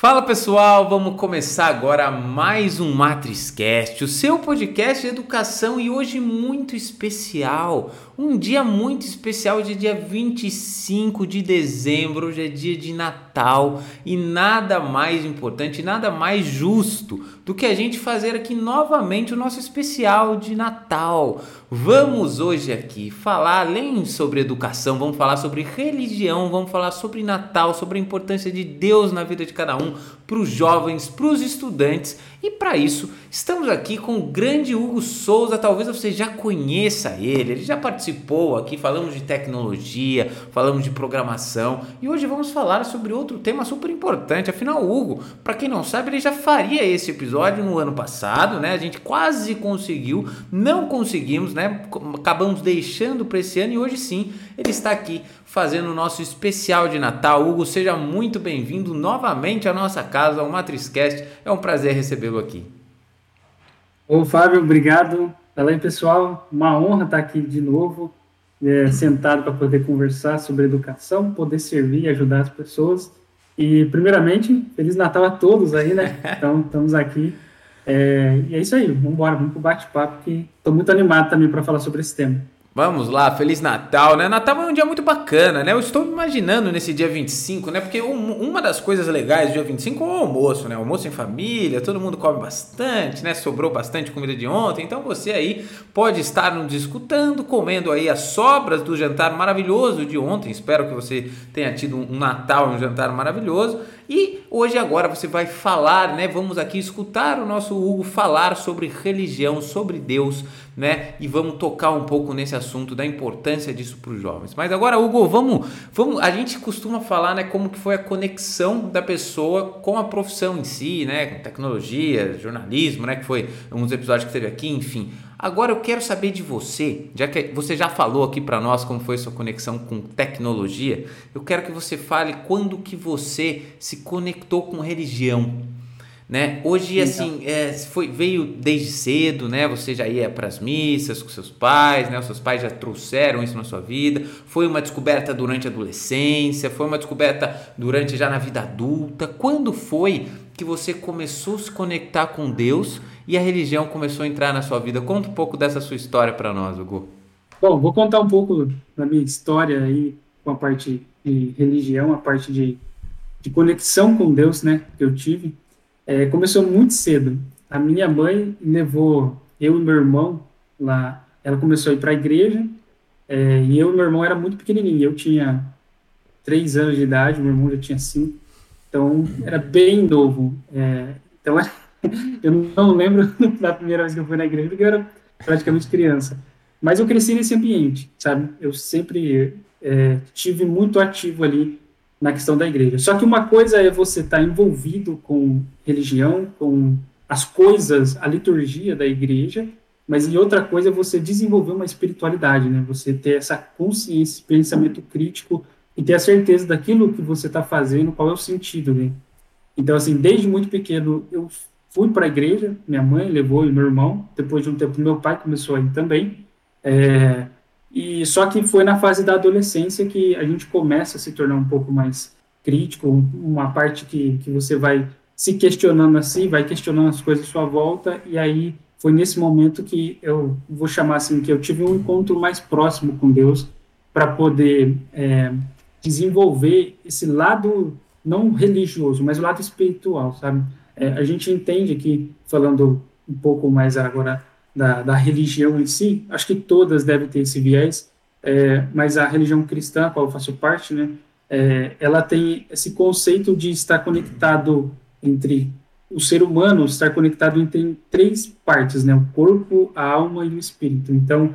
Fala pessoal, vamos começar agora mais um Matriscast, o seu podcast de educação e hoje muito especial, um dia muito especial, de dia 25 de dezembro, hoje é dia de Natal e nada mais importante, nada mais justo do que a gente fazer aqui novamente o nosso especial de Natal. Vamos hoje aqui falar além sobre educação, vamos falar sobre religião, vamos falar sobre Natal, sobre a importância de Deus na vida de cada um, para os jovens, para os estudantes. E para isso, estamos aqui com o grande Hugo Souza. Talvez você já conheça ele, ele já participou aqui. Falamos de tecnologia, falamos de programação e hoje vamos falar sobre outro tema super importante. Afinal, Hugo, para quem não sabe, ele já faria esse episódio no ano passado, né? A gente quase conseguiu, não conseguimos, né? Acabamos deixando para esse ano e hoje sim ele está aqui fazendo o nosso especial de Natal. Hugo, seja muito bem-vindo novamente à nossa casa, ao Matriscast. É um prazer recebê-lo aqui. Ô, Fábio, obrigado. Fala aí, pessoal. Uma honra estar aqui de novo, é, sentado para poder conversar sobre educação, poder servir e ajudar as pessoas. E, primeiramente, Feliz Natal a todos aí, né? Então, estamos aqui. É, e é isso aí, vamos embora, vamos para o bate-papo, que estou muito animado também para falar sobre esse tema. Vamos lá, Feliz Natal, né? Natal é um dia muito bacana, né? Eu estou imaginando nesse dia 25, né? Porque um, uma das coisas legais do dia 25 é o almoço, né? O almoço em família, todo mundo come bastante, né? Sobrou bastante comida de ontem, então você aí pode estar nos escutando, comendo aí as sobras do jantar maravilhoso de ontem. Espero que você tenha tido um Natal, um jantar maravilhoso. E hoje agora você vai falar, né? Vamos aqui escutar o nosso Hugo falar sobre religião, sobre Deus, né? E vamos tocar um pouco nesse assunto da importância disso para os jovens. Mas agora, Hugo, vamos, vamos. A gente costuma falar, né? Como que foi a conexão da pessoa com a profissão em si, né? Com tecnologia, jornalismo, né? Que foi um dos episódios que teve aqui, enfim. Agora eu quero saber de você, já que você já falou aqui para nós como foi sua conexão com tecnologia, eu quero que você fale quando que você se conectou com religião. Né? Hoje assim é, foi, veio desde cedo, né? Você já ia para as missas com seus pais, né? Os seus pais já trouxeram isso na sua vida. Foi uma descoberta durante a adolescência, foi uma descoberta durante já na vida adulta. Quando foi que você começou a se conectar com Deus e a religião começou a entrar na sua vida. Conta um pouco dessa sua história para nós, Hugo. Bom, vou contar um pouco da minha história aí com a parte de religião, a parte de, de conexão com Deus, né, que eu tive. É, começou muito cedo. A minha mãe levou eu e meu irmão lá. Ela começou a ir para a igreja é, e eu e meu irmão era muito pequenininho. Eu tinha três anos de idade, meu irmão já tinha cinco. Então era bem novo. É, então eu não lembro da primeira vez que eu fui na igreja, porque eu era praticamente criança. Mas eu cresci nesse ambiente, sabe? Eu sempre é, tive muito ativo ali na questão da igreja. Só que uma coisa é você estar tá envolvido com religião, com as coisas, a liturgia da igreja, mas em outra coisa é você desenvolver uma espiritualidade, né? Você ter essa consciência, pensamento crítico e ter a certeza daquilo que você está fazendo, qual é o sentido, né? Então, assim, desde muito pequeno eu fui para a igreja, minha mãe levou e meu irmão, depois de um tempo meu pai começou a ir também, é, e só que foi na fase da adolescência que a gente começa a se tornar um pouco mais crítico, uma parte que, que você vai se questionando assim, vai questionando as coisas à sua volta, e aí foi nesse momento que eu vou chamar assim, que eu tive um encontro mais próximo com Deus para poder é, desenvolver esse lado não religioso, mas o lado espiritual, sabe? É, a gente entende que, falando um pouco mais agora da, da religião em si, acho que todas devem ter esse viés, é, mas a religião cristã, a qual eu faço parte, né, é, ela tem esse conceito de estar conectado entre o ser humano, estar conectado entre três partes, né, o corpo, a alma e o espírito. Então,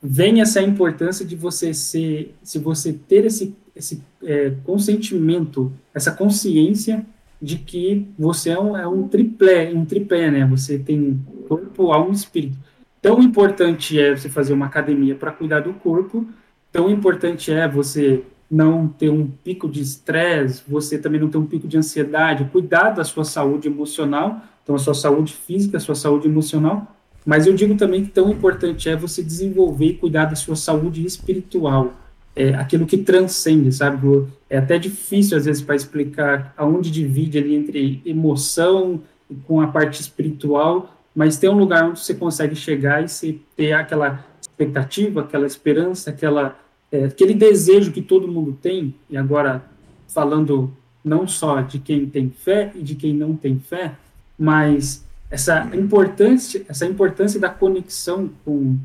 vem essa importância de você ser, se você ter esse, esse é, consentimento, essa consciência de que você é um, é um triplé, um tripé, né? Você tem corpo, alma e espírito. Tão importante é você fazer uma academia para cuidar do corpo, tão importante é você não ter um pico de estresse, você também não ter um pico de ansiedade, cuidar da sua saúde emocional, então a sua saúde física, a sua saúde emocional, mas eu digo também que tão importante é você desenvolver e cuidar da sua saúde espiritual, é, aquilo que transcende, sabe? É até difícil, às vezes, para explicar aonde divide ali entre emoção com a parte espiritual, mas tem um lugar onde você consegue chegar e você ter aquela expectativa, aquela esperança, aquela, é, aquele desejo que todo mundo tem, e agora falando não só de quem tem fé e de quem não tem fé, mas essa importância, essa importância da conexão com,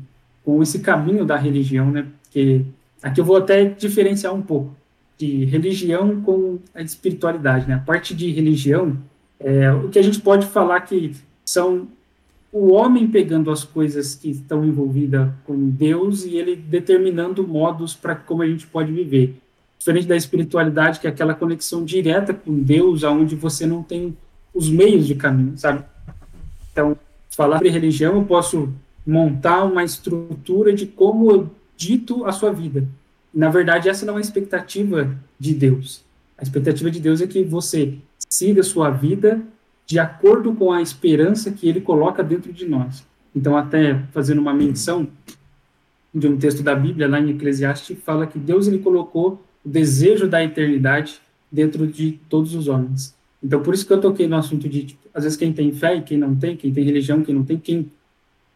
com esse caminho da religião, né? Porque aqui eu vou até diferenciar um pouco de religião com a espiritualidade, né? A parte de religião, é, o que a gente pode falar que são o homem pegando as coisas que estão envolvidas com Deus e ele determinando modos para como a gente pode viver. Diferente da espiritualidade, que é aquela conexão direta com Deus, aonde você não tem os meios de caminho, sabe? Então, falar sobre religião, eu posso montar uma estrutura de como eu dito a sua vida. Na verdade, essa não é a expectativa de Deus. A expectativa de Deus é que você siga a sua vida de acordo com a esperança que ele coloca dentro de nós. Então, até fazendo uma menção de um texto da Bíblia, lá em Eclesiastes, fala que Deus ele colocou o desejo da eternidade dentro de todos os homens. Então, por isso que eu toquei no assunto de, tipo, às vezes, quem tem fé e quem não tem, quem tem religião, quem não tem, quem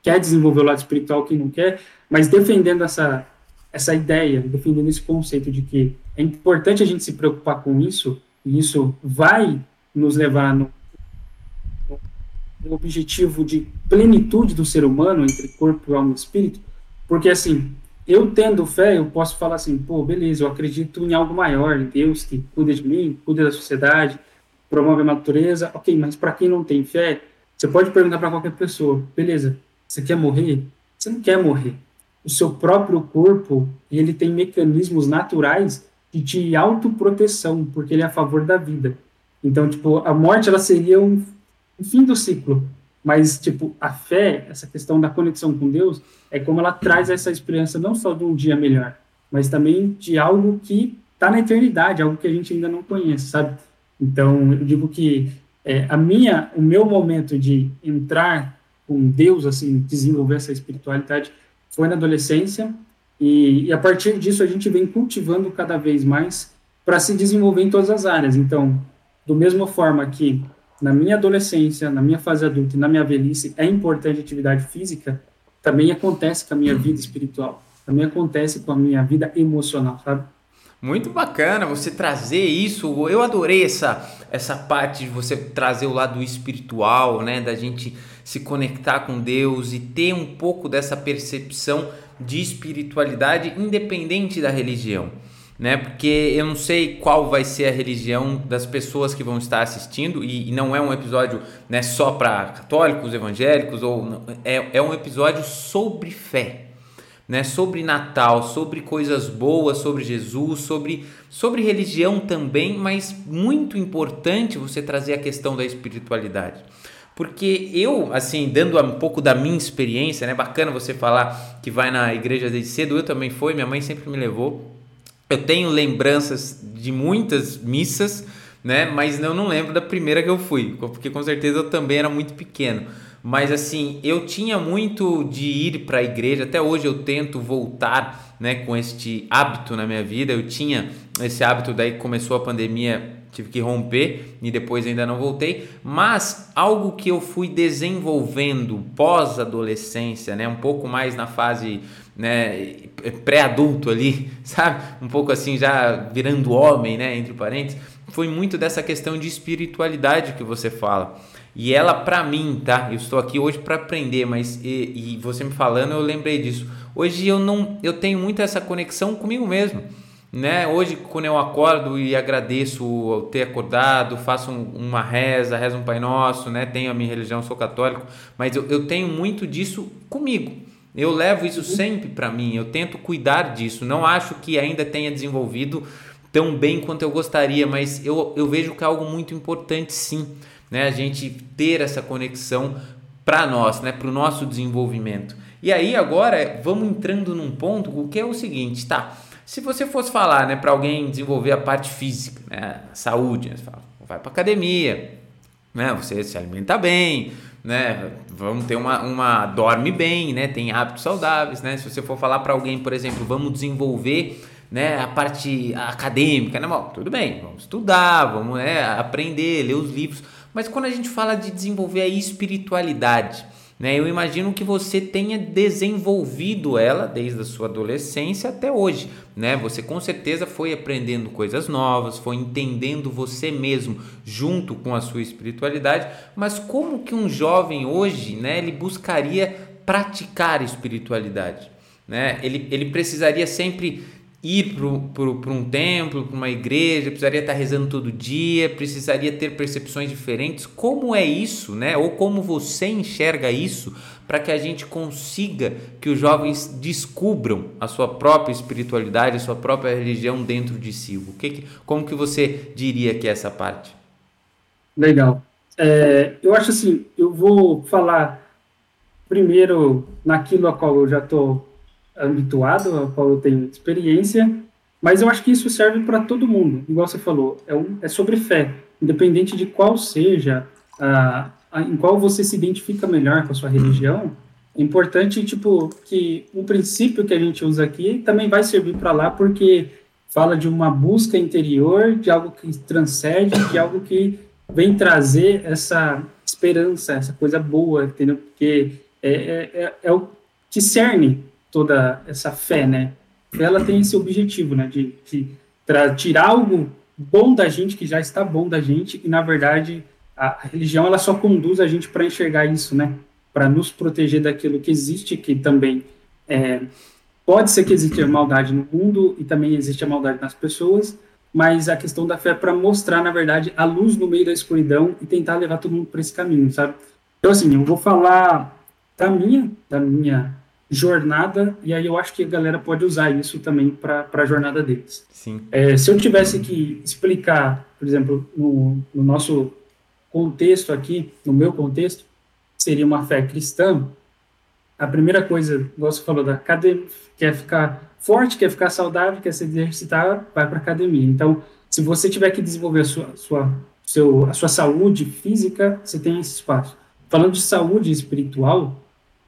quer desenvolver o lado espiritual, quem não quer, mas defendendo essa, essa ideia, defendendo esse conceito de que é importante a gente se preocupar com isso, e isso vai nos levar no, no objetivo de plenitude do ser humano, entre corpo, alma e espírito, porque, assim, eu tendo fé, eu posso falar assim, pô, beleza, eu acredito em algo maior, em Deus que cuida de mim, cuida da sociedade, promove a natureza, ok, mas para quem não tem fé, você pode perguntar para qualquer pessoa, beleza, você quer morrer? Você não quer morrer. O seu próprio corpo, ele tem mecanismos naturais de te autoproteção, porque ele é a favor da vida. Então, tipo, a morte, ela seria um, um fim do ciclo, mas, tipo, a fé, essa questão da conexão com Deus, é como ela traz essa esperança não só de um dia melhor, mas também de algo que está na eternidade, algo que a gente ainda não conhece, sabe? Então, eu digo que é, a minha, o meu momento de entrar com Deus, assim, desenvolver essa espiritualidade, foi na adolescência, e, e a partir disso a gente vem cultivando cada vez mais para se desenvolver em todas as áreas. Então, do mesma forma que na minha adolescência, na minha fase adulta e na minha velhice é importante atividade física, também acontece com a minha vida espiritual, também acontece com a minha vida emocional, sabe? Muito bacana você trazer isso. Eu adorei essa, essa parte de você trazer o lado espiritual, né? Da gente se conectar com Deus e ter um pouco dessa percepção de espiritualidade independente da religião. Né? Porque eu não sei qual vai ser a religião das pessoas que vão estar assistindo e, e não é um episódio né, só para católicos, evangélicos ou é, é um episódio sobre fé né, sobre Natal, sobre coisas boas, sobre Jesus, sobre, sobre religião também, mas muito importante você trazer a questão da espiritualidade. Porque eu, assim, dando um pouco da minha experiência, né? Bacana você falar que vai na igreja desde cedo, eu também fui, minha mãe sempre me levou. Eu tenho lembranças de muitas missas, né? Mas eu não lembro da primeira que eu fui, porque com certeza eu também era muito pequeno. Mas assim, eu tinha muito de ir para a igreja, até hoje eu tento voltar né, com este hábito na minha vida. Eu tinha esse hábito, daí começou a pandemia, tive que romper e depois ainda não voltei. Mas algo que eu fui desenvolvendo pós-adolescência, né, um pouco mais na fase né, pré-adulto ali, sabe? Um pouco assim, já virando homem, né, entre parênteses, foi muito dessa questão de espiritualidade que você fala. E ela, para mim, tá? Eu estou aqui hoje para aprender, mas e, e, você me falando, eu lembrei disso. Hoje eu não, eu tenho muito essa conexão comigo mesmo, né? Hoje quando eu acordo e agradeço ter acordado, faço um, uma reza, rezo um Pai Nosso, né? Tenho a minha religião, sou católico, mas eu, eu tenho muito disso comigo. Eu levo isso sempre para mim. Eu tento cuidar disso. Não acho que ainda tenha desenvolvido tão bem quanto eu gostaria, mas eu, eu vejo que é algo muito importante, sim né? A gente ter essa conexão para nós, né? Para o nosso desenvolvimento. E aí agora vamos entrando num ponto que é o seguinte, tá? Se você fosse falar, né, para alguém desenvolver a parte física, né, saúde, né, você fala, vai para academia, né? Você se alimenta bem, né? Vamos ter uma, uma dorme bem, né? Tem hábitos saudáveis, né? Se você for falar para alguém, por exemplo, vamos desenvolver né, a parte acadêmica, né? Bom, tudo bem, vamos estudar, vamos né, aprender, ler os livros, mas quando a gente fala de desenvolver a espiritualidade, né, eu imagino que você tenha desenvolvido ela desde a sua adolescência até hoje. Né? Você com certeza foi aprendendo coisas novas, foi entendendo você mesmo junto com a sua espiritualidade. Mas como que um jovem hoje né, ele buscaria praticar espiritualidade? Né? Ele, ele precisaria sempre ir para um templo, para uma igreja, precisaria estar rezando todo dia, precisaria ter percepções diferentes. Como é isso, né? Ou como você enxerga isso para que a gente consiga que os jovens descubram a sua própria espiritualidade, a sua própria religião dentro de si? O que, como que você diria que é essa parte? Legal. É, eu acho assim, eu vou falar primeiro naquilo a qual eu já estou habituado, qual eu tenho experiência, mas eu acho que isso serve para todo mundo, igual você falou, é, um, é sobre fé, independente de qual seja, a, a, em qual você se identifica melhor com a sua religião, é importante, tipo, que um princípio que a gente usa aqui também vai servir para lá, porque fala de uma busca interior, de algo que transcende, de algo que vem trazer essa esperança, essa coisa boa, entendeu? Porque é, é, é, é o que cerne toda essa fé, né? Ela tem esse objetivo, né? De, de tirar algo bom da gente, que já está bom da gente, e na verdade a religião ela só conduz a gente para enxergar isso, né? Para nos proteger daquilo que existe, que também é, pode ser que exista maldade no mundo e também existe a maldade nas pessoas, mas a questão da fé é para mostrar, na verdade, a luz no meio da escuridão e tentar levar todo mundo para esse caminho, sabe? Então, assim, eu vou falar da minha, da minha jornada, e aí eu acho que a galera pode usar isso também para a jornada deles. Sim. É, se eu tivesse que explicar, por exemplo, no, no nosso contexto aqui, no meu contexto, seria uma fé cristã, a primeira coisa, você falou da academia, quer ficar forte, quer ficar saudável, quer se exercitar, vai para academia. Então, se você tiver que desenvolver a sua, sua, seu, a sua saúde física, você tem esse espaço. Falando de saúde espiritual,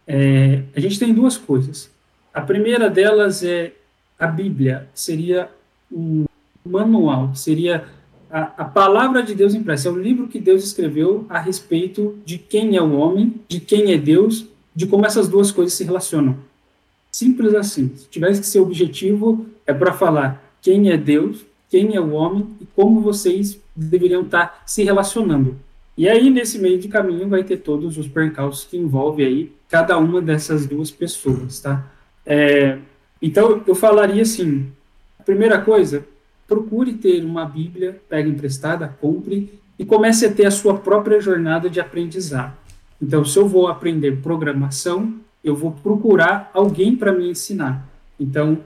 é, a gente tem duas coisas. A primeira delas é a Bíblia, seria um manual, seria a, a palavra de Deus impressa, é o livro que Deus escreveu a respeito de quem é o homem, de quem é Deus, de como essas duas coisas se relacionam. Simples assim. Se tivesse que ser objetivo, é para falar quem é Deus, quem é o homem e como vocês deveriam estar se relacionando. E aí, nesse meio de caminho, vai ter todos os percalços que envolve aí cada uma dessas duas pessoas, tá? É, então, eu falaria assim, primeira coisa, procure ter uma Bíblia, pegue emprestada, compre e comece a ter a sua própria jornada de aprendizado. Então, se eu vou aprender programação, eu vou procurar alguém para me ensinar. Então,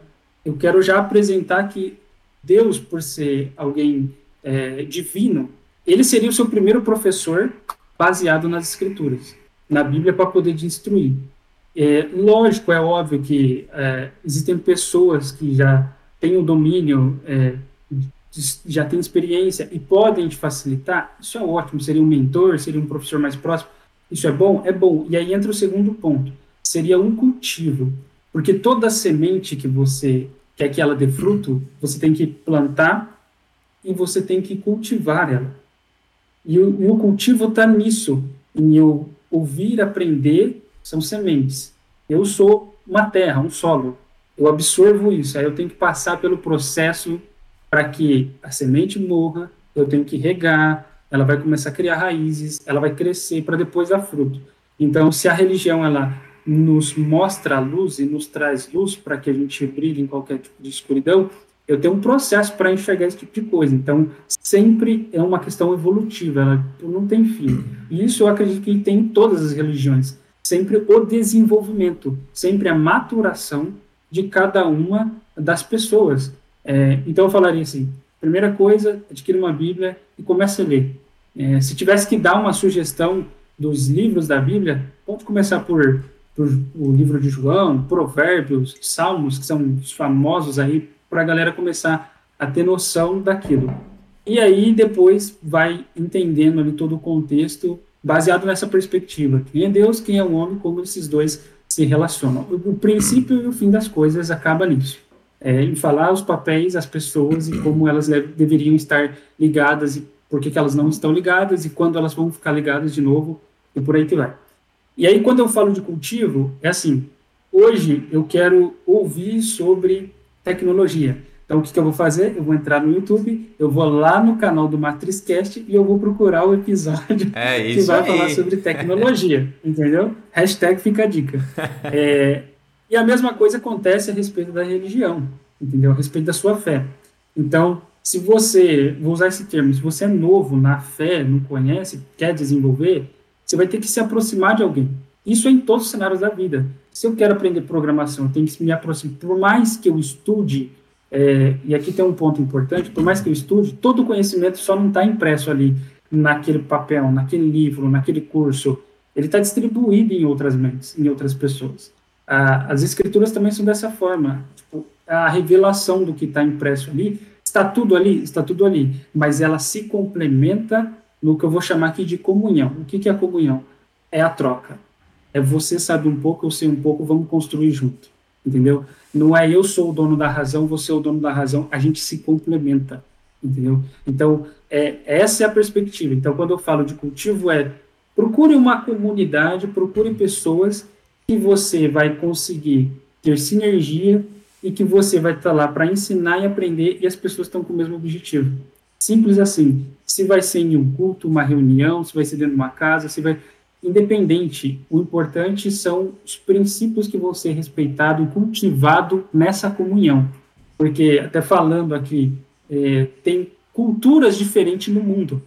eu quero já apresentar que Deus, por ser alguém é, divino, ele seria o seu primeiro professor baseado nas escrituras, na Bíblia para poder te instruir. É, lógico, é óbvio que é, existem pessoas que já têm o domínio, é, já têm experiência e podem te facilitar. Isso é ótimo. Seria um mentor, seria um professor mais próximo. Isso é bom? É bom. E aí entra o segundo ponto. Seria um cultivo. Porque toda semente que você quer que ela dê fruto, você tem que plantar e você tem que cultivar ela. E o, e o cultivo está nisso, em eu ouvir, aprender, são sementes. Eu sou uma terra, um solo. Eu absorvo isso, aí eu tenho que passar pelo processo para que a semente morra, eu tenho que regar, ela vai começar a criar raízes, ela vai crescer para depois dar fruto. Então, se a religião ela nos mostra a luz e nos traz luz para que a gente brilhe em qualquer tipo de escuridão, eu tenho um processo para enxergar esse tipo de coisa. Então, sempre é uma questão evolutiva, ela não tem fim. E isso eu acredito que tem em todas as religiões. Sempre o desenvolvimento, sempre a maturação de cada uma das pessoas. É, então, eu falaria assim: primeira coisa, adquira uma Bíblia e comece a ler. É, se tivesse que dar uma sugestão dos livros da Bíblia, pode começar por, por o livro de João, Provérbios, Salmos, que são os famosos aí para a galera começar a ter noção daquilo. E aí depois vai entendendo ali todo o contexto baseado nessa perspectiva. Quem é Deus, quem é o homem, como esses dois se relacionam. O, princípio e o fim das coisas acaba nisso. é, em falar os papéis, as pessoas e como elas deveriam estar ligadas e por que elas não estão ligadas e quando elas vão ficar ligadas de novo e por aí que vai. E aí, quando eu falo de cultivo, é assim: hoje eu quero ouvir sobre tecnologia. Então, o que, que, eu vou fazer? Eu vou entrar no YouTube, eu vou lá no canal do MatrizCast e eu vou procurar o episódio é que vai aí. falar sobre tecnologia, entendeu? Hashtag fica a dica. É, e a mesma coisa acontece a respeito da religião, entendeu? A respeito da sua fé. Então, se você, vou usar esse termo, se você é novo na fé, não conhece, quer desenvolver, você vai ter que se aproximar de alguém. Isso é em todos os cenários da vida. Se eu quero aprender programação, eu tenho que me aproximar. Por mais que eu estude é, e aqui tem um ponto importante, por mais que eu estude, todo o conhecimento só não está impresso ali naquele papel, naquele livro, naquele curso, ele está distribuído em outras mentes, em outras pessoas. Ah, as escrituras também são dessa forma, tipo, a revelação do que está impresso ali, está tudo ali, está tudo ali, mas ela se complementa no que eu vou chamar aqui de comunhão. O que, que é a comunhão? É a troca. É você sabe um pouco, eu sei um pouco, vamos construir junto entendeu? Não é eu sou o dono da razão, você é o dono da razão, a gente se complementa, entendeu? Então, é, essa é a perspectiva. Então, quando eu falo de cultivo, é procure uma comunidade, procure pessoas que você vai conseguir ter sinergia e que você vai estar lá para ensinar e aprender e as pessoas estão com o mesmo objetivo. Simples assim. Se vai ser em um culto, uma reunião, se vai ser dentro de uma casa, se vai independente. O importante são os princípios que vão ser respeitados e cultivados nessa comunhão. Porque, até falando aqui, é, tem culturas diferentes no mundo,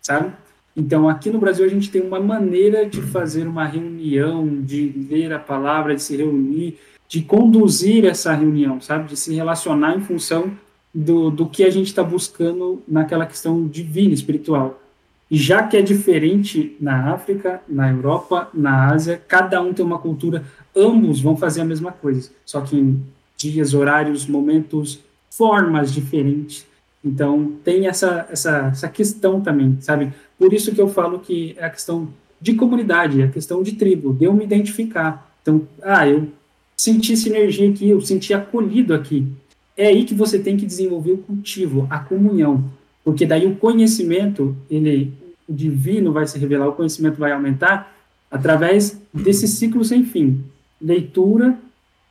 sabe? Então, aqui no Brasil, a gente tem uma maneira de fazer uma reunião, de ler a palavra, de se reunir, de conduzir essa reunião, sabe? De se relacionar em função do, do que a gente está buscando naquela questão divina, espiritual. Já que é diferente na África, na Europa, na Ásia, cada um tem uma cultura, ambos vão fazer a mesma coisa, só que em dias, horários, momentos, formas diferentes. Então, tem essa, essa, essa questão também, sabe? Por isso que eu falo que é a questão de comunidade, é a questão de tribo, de eu me identificar. Então, ah, eu senti sinergia aqui, eu senti acolhido aqui. É aí que você tem que desenvolver o cultivo, a comunhão. Porque daí o conhecimento, ele, o divino vai se revelar, o conhecimento vai aumentar através desse ciclo sem fim. Leitura,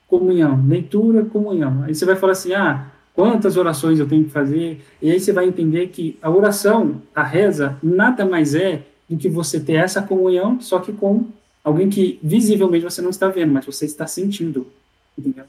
comunhão, leitura, comunhão. Aí você vai falar assim, ah, quantas orações eu tenho que fazer? E aí você vai entender que a oração, a reza, nada mais é do que você ter essa comunhão, só que com alguém que visivelmente você não está vendo, mas você está sentindo. Entendeu?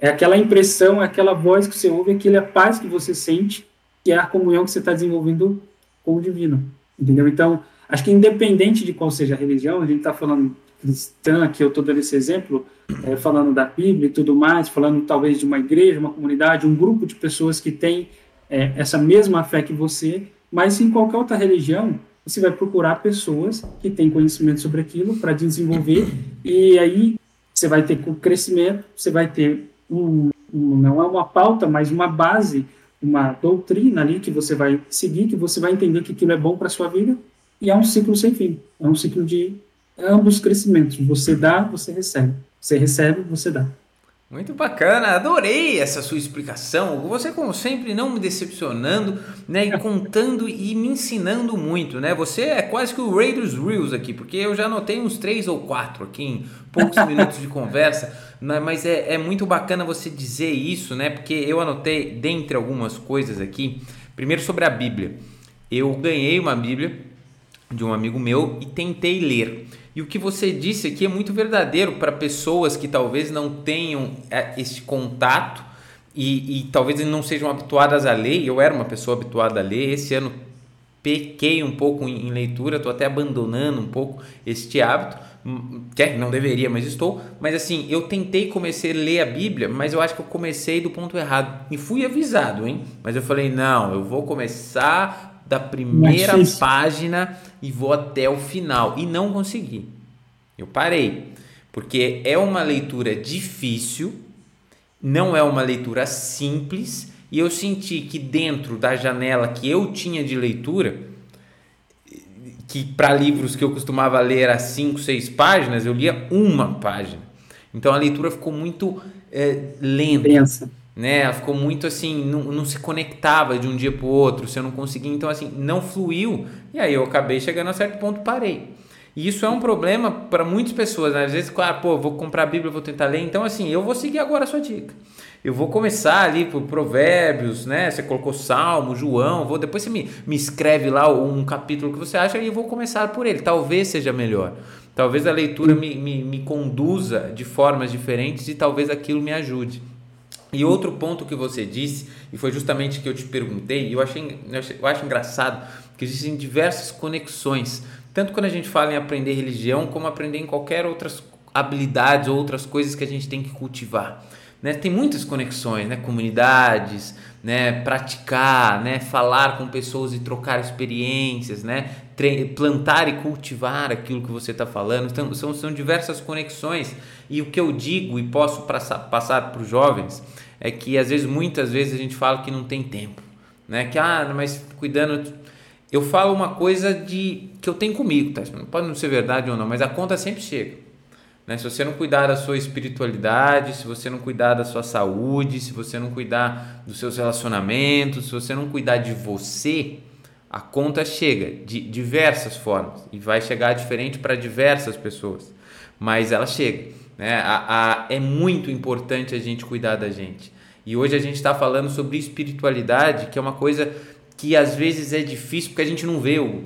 É aquela impressão, é aquela voz que você ouve, aquela paz que você sente que é a comunhão que você está desenvolvendo com o divino, entendeu? Então, acho que independente de qual seja a religião, a gente está falando cristã, que eu estou dando esse exemplo, é, falando da Bíblia e tudo mais, falando talvez de uma igreja, uma comunidade, um grupo de pessoas que tem é, essa mesma fé que você, mas em qualquer outra religião, você vai procurar pessoas que têm conhecimento sobre aquilo para desenvolver, e aí você vai ter crescimento, você vai ter um, um, não é uma pauta, mas uma base uma doutrina ali que você vai seguir, que você vai entender que aquilo é bom para sua vida, e é um ciclo sem fim. É um ciclo de ambos crescimentos. Você dá, você recebe. Você recebe, você dá. Muito bacana, adorei essa sua explicação. Você, como sempre, não me decepcionando, né? E contando e me ensinando muito, né? Você é quase que o Raiders Reels aqui, porque eu já anotei uns três ou quatro aqui em poucos minutos de conversa. Né? Mas é, é muito bacana você dizer isso, né? Porque eu anotei, dentre algumas coisas aqui, primeiro sobre a Bíblia. Eu ganhei uma Bíblia de um amigo meu e tentei ler. E o que você disse aqui é muito verdadeiro para pessoas que talvez não tenham é, esse contato e, e talvez não sejam habituadas a ler. Eu era uma pessoa habituada a ler. Esse ano pequei um pouco em, em leitura, estou até abandonando um pouco este hábito. Hum, que não deveria, mas estou. Mas assim, eu tentei comecei a ler a Bíblia, mas eu acho que eu comecei do ponto errado. E fui avisado, hein? Mas eu falei, não, eu vou começar da primeira página e vou até o final. E não consegui. Eu parei. Porque é uma leitura difícil, não é uma leitura simples, e eu senti que dentro da janela que eu tinha de leitura, que para livros que eu costumava ler a 5, 6 páginas, eu lia uma página. Então a leitura ficou muito é, lenta. Pensa. né? Ela ficou muito assim, não, não se conectava de um dia para o outro, se eu não conseguia, então assim, não fluiu. E aí eu acabei chegando a certo ponto, parei. E isso é um problema para muitas pessoas, né? Às vezes, claro, pô, vou comprar a Bíblia, vou tentar ler. Então, assim, eu vou seguir agora a sua dica. Eu vou começar ali por Provérbios, né? Você colocou Salmo, João, vou depois você me, me escreve lá um capítulo que você acha e eu vou começar por ele. Talvez seja melhor. Talvez a leitura me, me, me conduza de formas diferentes e talvez aquilo me ajude. E outro ponto que você disse, e foi justamente que eu te perguntei, e eu achei, eu acho engraçado, que existem diversas conexões, tanto quando a gente fala em aprender religião, como aprender em qualquer outras habilidades ou outras coisas que a gente tem que cultivar. Né? Tem muitas conexões, né? comunidades, né? praticar, né? falar com pessoas e trocar experiências, né? plantar e cultivar aquilo que você está falando. Então, são, são diversas conexões. E o que eu digo e posso passar, para os jovens é que às vezes, muitas vezes, a gente fala que não tem tempo. Né? Que, ah, mas cuidando. Eu falo uma coisa de que eu tenho comigo, tá? Pode não ser verdade ou não, mas a conta sempre chega. Né? Se você não cuidar da sua espiritualidade, se você não cuidar da sua saúde, se você não cuidar dos seus relacionamentos, se você não cuidar de você, a conta chega de diversas formas e vai chegar diferente para diversas pessoas, mas ela chega. Né? A, a, é muito importante a gente cuidar da gente. E hoje a gente está falando sobre espiritualidade, que é uma coisa que às vezes é difícil porque a gente não vê o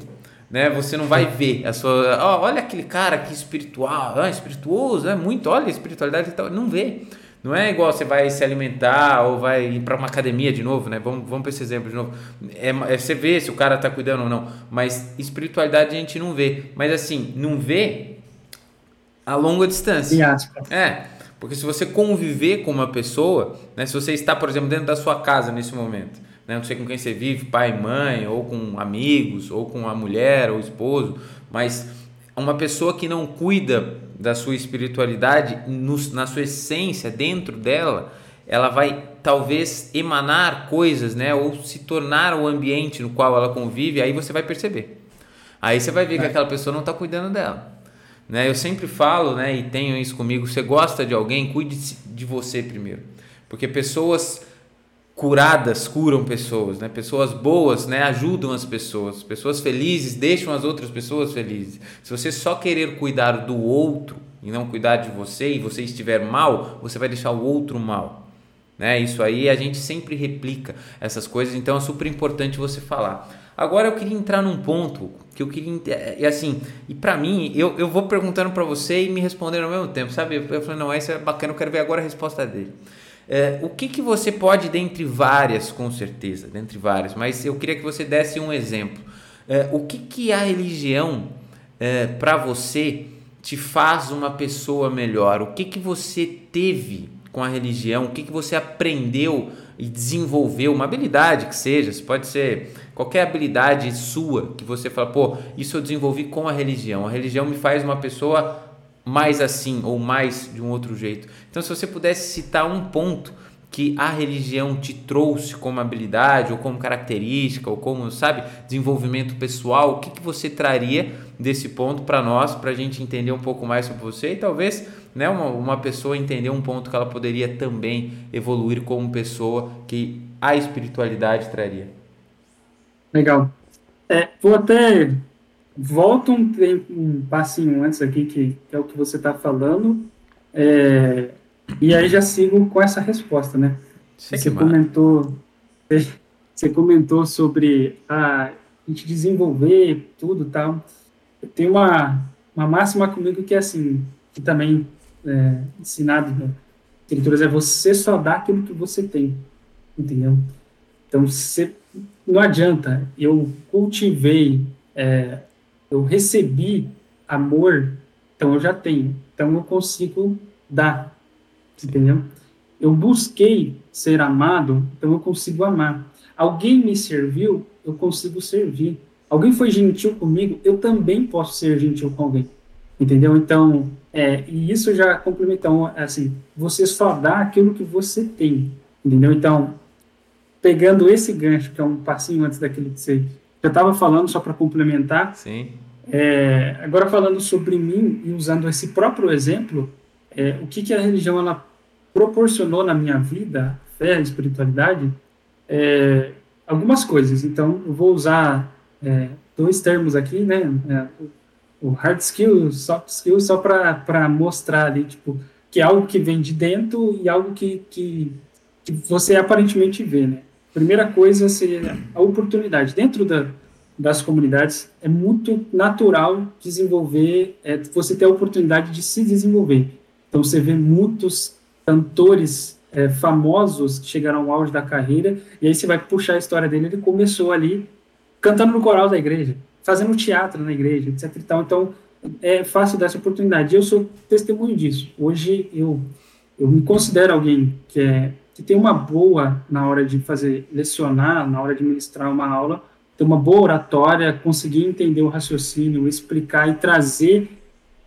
né? Você não vai ver a sua, oh, olha aquele cara que espiritual, ah, espirituoso, é muito, olha a espiritualidade e tal, não vê. Não é igual você vai se alimentar ou vai ir para uma academia de novo, né? Vamos, vamos para esse exemplo de novo. É, é, você vê se o cara está cuidando ou não, mas espiritualidade a gente não vê. Mas assim, não vê a longa distância. É, porque se você conviver com uma pessoa, né? Se você está, por exemplo, dentro da sua casa nesse momento, né? não sei com quem você vive, pai, mãe, ou com amigos, ou com a mulher ou esposo, mas uma pessoa que não cuida da sua espiritualidade, no, na sua essência, dentro dela, ela vai talvez emanar coisas, né? Ou se tornar o ambiente no qual ela convive, aí você vai perceber. Aí você vai ver que aquela pessoa não está cuidando dela. Né? Eu sempre falo, né, e tenho isso comigo, você gosta de alguém, cuide de você primeiro. Porque pessoas curadas curam pessoas, né? Pessoas boas, né, ajudam as pessoas. Pessoas felizes deixam as outras pessoas felizes. Se você só querer cuidar do outro e não cuidar de você e você estiver mal, você vai deixar o outro mal. Né? Isso aí a gente sempre replica essas coisas, então é super importante você falar. Agora eu queria entrar num ponto que eu queria e assim, e para mim, eu, eu vou perguntando para você e me respondendo ao mesmo tempo, sabe? Eu falei, não, essa é bacana, eu quero ver agora a resposta dele. É, o que, que você pode, dentre várias, com certeza, dentre várias, mas eu queria que você desse um exemplo. É, o que, que a religião, é, para você, te faz uma pessoa melhor? O que, que você teve com a religião? O que, que você aprendeu e desenvolveu? Uma habilidade que seja, pode ser qualquer habilidade sua que você fala, pô, isso eu desenvolvi com a religião. A religião me faz uma pessoa mais assim ou mais de um outro jeito. Então, se você pudesse citar um ponto que a religião te trouxe como habilidade ou como característica ou como, sabe, desenvolvimento pessoal, o que, que você traria desse ponto para nós, para a gente entender um pouco mais sobre você e talvez né, uma, uma pessoa entender um ponto que ela poderia também evoluir como pessoa que a espiritualidade traria. Legal. É, vou até volta um, um passinho antes aqui, que, que é o que você está falando, é, e aí já sigo com essa resposta, né? Você comentou, você comentou sobre a, a gente desenvolver tudo tal. Tem uma, uma máxima comigo que é assim, que também é ensinado nas escrituras, é você só dá aquilo que você tem, entendeu? Então, você, não adianta, eu cultivei é, eu recebi amor, então eu já tenho. Então eu consigo dar. Entendeu? Eu busquei ser amado, então eu consigo amar. Alguém me serviu, eu consigo servir. Alguém foi gentil comigo, eu também posso ser gentil com alguém. Entendeu? Então, é, e isso já complementa, então, assim, você só dá aquilo que você tem. Entendeu? Então, pegando esse gancho, que é um passinho antes daquele que você já estava falando, só para complementar. Sim. É, agora falando sobre mim e usando esse próprio exemplo, é, o que, que a religião ela proporcionou na minha vida fé, espiritualidade, é, algumas coisas. Então, eu vou usar é, dois termos aqui, né? É, o hard skill, soft skill, só para mostrar ali, tipo, que é algo que vem de dentro e algo que, que, que você aparentemente vê, né? Primeira coisa seria a oportunidade. Dentro da, das comunidades, é muito natural desenvolver, é, você ter a oportunidade de se desenvolver. Então, você vê muitos cantores é, famosos que chegaram ao auge da carreira, e aí você vai puxar a história dele, ele começou ali cantando no coral da igreja, fazendo teatro na igreja, etc. Então, é fácil dessa oportunidade. Eu sou testemunho disso. Hoje, eu, eu me considero alguém que, é, que tem uma boa na hora de fazer, lecionar, na hora de ministrar uma aula, ter uma boa oratória, conseguir entender o raciocínio, explicar e trazer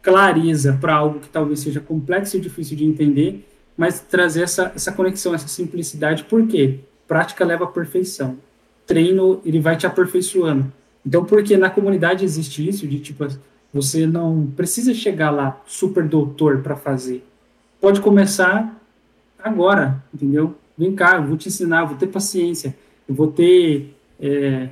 clareza para algo que talvez seja complexo e difícil de entender, mas trazer essa, essa conexão, essa simplicidade, por quê? Prática leva à perfeição. Treino, ele vai te aperfeiçoando. Então, porque na comunidade existe isso, de tipo, você não precisa chegar lá super doutor para fazer. Pode começar agora, entendeu? Vem cá, eu vou te ensinar, vou ter paciência, eu vou ter é,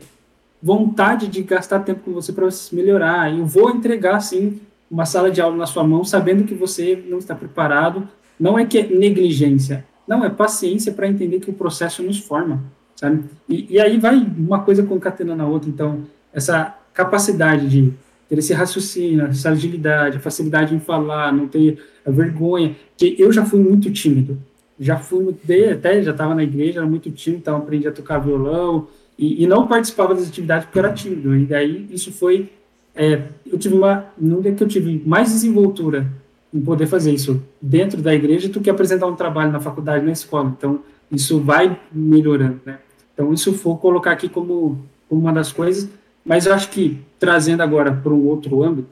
vontade de gastar tempo com você para você melhorar. Eu vou entregar, sim, uma sala de aula na sua mão, sabendo que você não está preparado. Não é que é negligência, não, é paciência para entender que o processo nos forma, sabe? E, e aí vai uma coisa concatenando a outra. Então, essa capacidade de ter esse raciocínio, essa agilidade, a facilidade em falar, não ter a vergonha, que eu já fui muito tímido, já fui até já estava na igreja, era muito tímido, então aprendi a tocar violão, e, e, não participava das atividades porque era tímido. E daí isso foi. É, eu tive uma. Não é que eu tive mais desenvoltura em poder fazer isso dentro da igreja do que apresentar um trabalho na faculdade, na escola. Então, isso vai melhorando, né? Então, isso for colocar aqui como, como uma das coisas. Mas eu acho que, trazendo agora para um outro âmbito,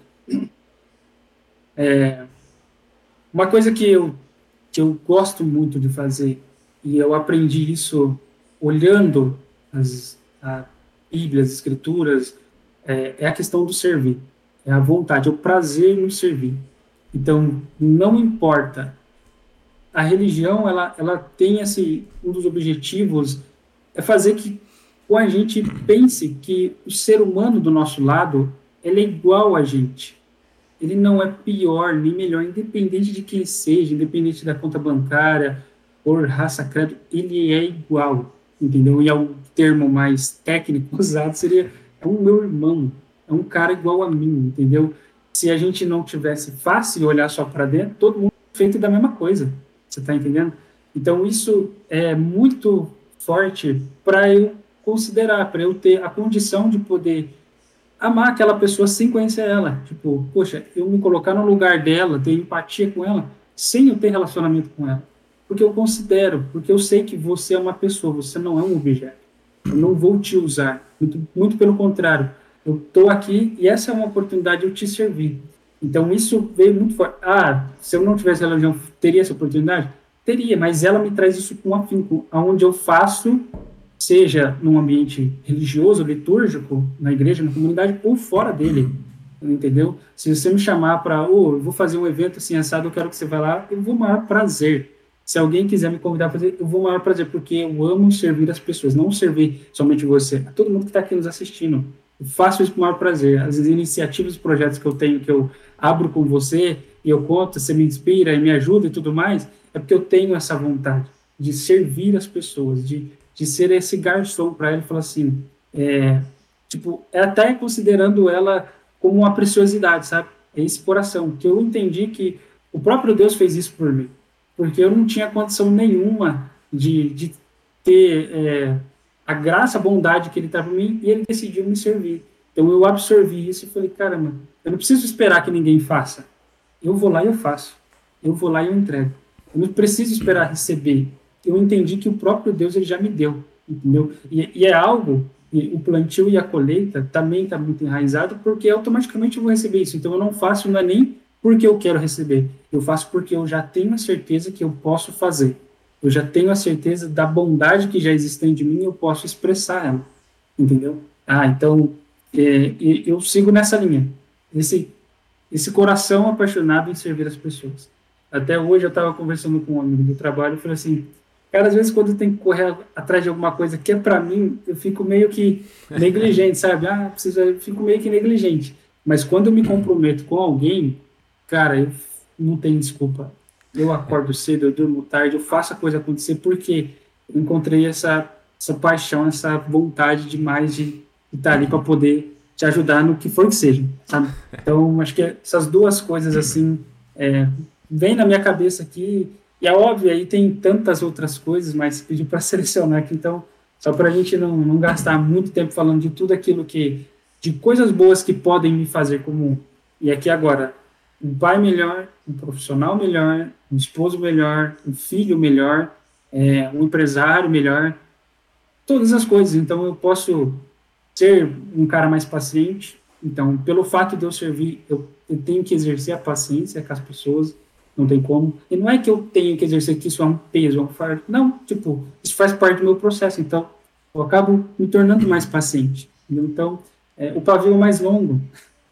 é, uma coisa que eu, que eu gosto muito de fazer, e eu aprendi isso olhando as a Bíblia, as Escrituras, é, é a questão do servir, é a vontade, é o prazer no servir. Então, não importa. A religião, ela, ela tem esse, um dos objetivos é fazer que com a gente pense que o ser humano do nosso lado, ele é igual a gente. Ele não é pior nem melhor, independente de quem seja, independente da conta bancária, por raça, credo, ele é igual, entendeu? E é o termo mais técnico usado seria é um meu irmão, é um cara igual a mim, entendeu? Se a gente não tivesse fácil olhar só para dentro, todo mundo feito da mesma coisa, você está entendendo? Então isso é muito forte para eu considerar, para eu ter a condição de poder amar aquela pessoa sem conhecer ela. Tipo, poxa, eu me colocar no lugar dela, ter empatia com ela, sem eu ter relacionamento com ela. Porque eu considero, porque eu sei que você é uma pessoa, você não é um objeto. Eu não vou te usar. Muito, muito pelo contrário. Eu estou aqui e essa é uma oportunidade de eu te servir. Então, isso veio muito forte. Ah, se eu não tivesse religião, teria essa oportunidade? Teria, mas ela me traz isso com afinco, aonde eu faço, seja num ambiente religioso, litúrgico, na igreja, na comunidade, ou fora dele, entendeu? Se você me chamar para, oh, eu vou fazer um evento assim, assado, eu quero que você vá lá, eu vou maior prazer. Se alguém quiser me convidar para fazer, eu vou maior prazer, porque eu amo servir as pessoas, não servir somente você, todo mundo que está aqui nos assistindo. Eu faço isso com maior prazer. As iniciativas, os projetos que eu tenho, que eu abro com você, e eu conto, você me inspira e me ajuda e tudo mais, é porque eu tenho essa vontade de servir as pessoas, de, de ser esse garçom para ela e falar assim, é, tipo, é até considerando ela como uma preciosidade, sabe? É esse coração, que eu entendi que o próprio Deus fez isso por mim porque eu não tinha condição nenhuma de, de ter é, a graça, a bondade que ele estava para mim, e ele decidiu me servir. Então eu absorvi isso e falei, caramba, eu não preciso esperar que ninguém faça. Eu vou lá e eu faço. Eu vou lá e eu entrego. Eu não preciso esperar receber. Eu entendi que o próprio Deus ele já me deu, entendeu? E, e é algo, e o plantio e a colheita também está muito enraizado, porque automaticamente eu vou receber isso. Então eu não faço, não é nem porque eu quero receber. Eu faço porque eu já tenho a certeza que eu posso fazer. Eu já tenho a certeza da bondade que já existe em mim, eu posso expressar ela. Entendeu? Ah, então é, eu sigo nessa linha. Esse, esse coração apaixonado em servir as pessoas. Até hoje eu estava conversando com um amigo do trabalho e falei assim: Cara, às vezes quando tem que correr atrás de alguma coisa que é para mim, eu fico meio que negligente, sabe? Ah, preciso, eu fico meio que negligente. Mas quando eu me comprometo com alguém, cara, eu não tenho desculpa. Eu acordo cedo, eu durmo tarde, eu faço a coisa acontecer porque encontrei essa, essa paixão, essa vontade demais de, de estar ali para poder te ajudar no que for que seja, sabe? Então, acho que essas duas coisas, assim, é, vem na minha cabeça aqui e é óbvio, aí tem tantas outras coisas, mas pedi para selecionar aqui, então, só para a gente não, não gastar muito tempo falando de tudo aquilo que, de coisas boas que podem me fazer como, e aqui agora, um pai melhor, um profissional melhor, um esposo melhor, um filho melhor, é, um empresário melhor, todas as coisas. Então, eu posso ser um cara mais paciente. Então, pelo fato de eu servir, eu, eu tenho que exercer a paciência com as pessoas não tem como. E não é que eu tenho que exercer que isso é um peso, é um fardo. Não, tipo, isso faz parte do meu processo. Então, eu acabo me tornando mais paciente. Então, é, o pavio é mais longo,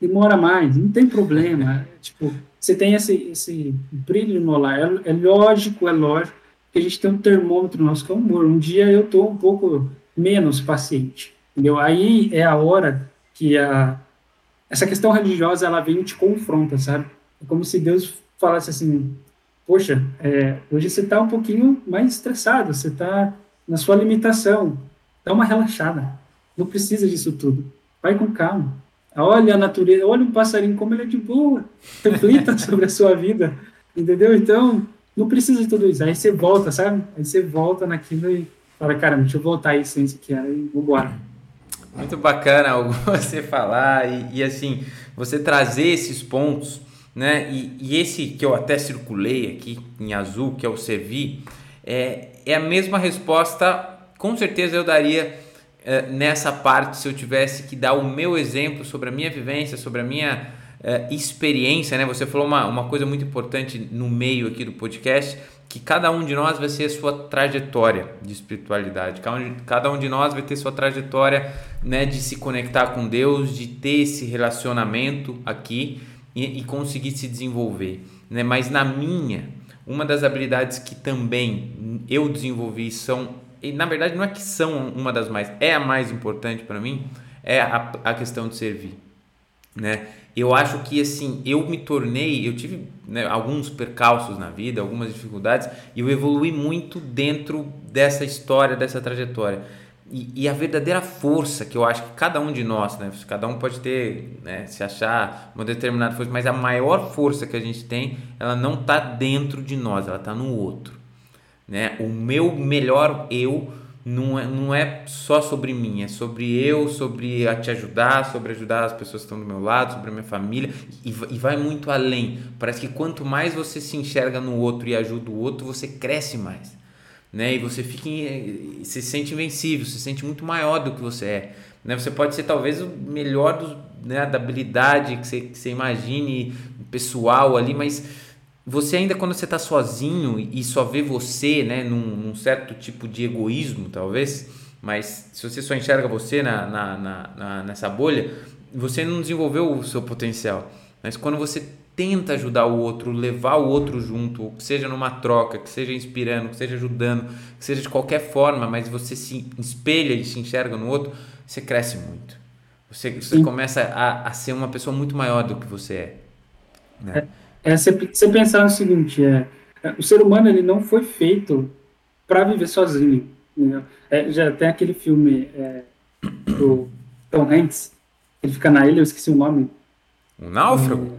demora mais, não tem problema. tipo, você tem esse, esse brilho no olhar. É, é, lógico, é lógico que a gente tem um termômetro nosso que é o humor. Um dia eu estou um pouco menos paciente. Entendeu? Aí é a hora que a, essa questão religiosa ela vem e te confronta, sabe? É como se Deus falasse assim, poxa, é, hoje você está um pouquinho mais estressado, você está na sua limitação, dá uma relaxada, não precisa disso tudo, vai com calma, olha a natureza, olha um passarinho como ele é de boa, reflita sobre a sua vida, entendeu? Então, não precisa de tudo isso, aí você volta, sabe? Aí você volta naquilo e fala, cara, deixa eu voltar à essência que era e vambora. Muito bacana você falar e, e assim, você trazer esses pontos né? E, e, esse que eu até circulei aqui em azul, que é o servir, é, é a mesma resposta, com certeza eu daria nessa parte se eu tivesse que dar o meu exemplo sobre a minha vivência, sobre a minha é, experiência, né? Você falou uma, uma coisa muito importante no meio aqui do podcast, que cada um de nós vai ser a sua trajetória de espiritualidade, cada um, cada um de nós vai ter sua trajetória né, de se conectar com Deus, de ter esse relacionamento aqui e, e conseguir se desenvolver. Né? Mas na minha, uma das habilidades que também eu desenvolvi são, e na verdade não é que são uma das mais, é a mais importante para mim, é a, a questão de servir. Né? Eu acho que assim, eu me tornei, eu tive né, alguns percalços na vida, algumas dificuldades, e eu evolui muito dentro dessa história, dessa trajetória. E, e, a verdadeira força que eu acho que cada um de nós, né? Cada um pode ter, né, se achar uma determinada força, mas a maior força que a gente tem, ela não está dentro de nós, ela está no outro, né? O meu melhor eu não é, não é só sobre mim, é sobre eu, sobre te ajudar, sobre ajudar as pessoas que estão do meu lado, sobre a minha família, e, e vai muito além. Parece que quanto mais você se enxerga no outro e ajuda o outro, você cresce mais né? E você fica em, se sente invencível, se sente muito maior do que você é, né? Você pode ser talvez o melhor do, né, da habilidade que você, que você imagine pessoal ali, mas você ainda quando você está sozinho e só vê você, né, num, num, certo tipo de egoísmo, talvez, mas se você só enxerga você na, na, na, na nessa bolha, você não desenvolveu o seu potencial. Mas quando você tenta ajudar o outro, levar o outro junto, que seja numa troca, que seja inspirando, que seja ajudando, que seja de qualquer forma, mas você se espelha e se enxerga no outro, você cresce muito. Você, você começa a, a ser uma pessoa muito maior do que você é. Né? É, é você, você pensar no seguinte, é, é, o ser humano ele não foi feito para viver sozinho. É, já tem aquele filme é, do Tom Hanks, ele fica na ilha, eu esqueci o nome. Um náufrago?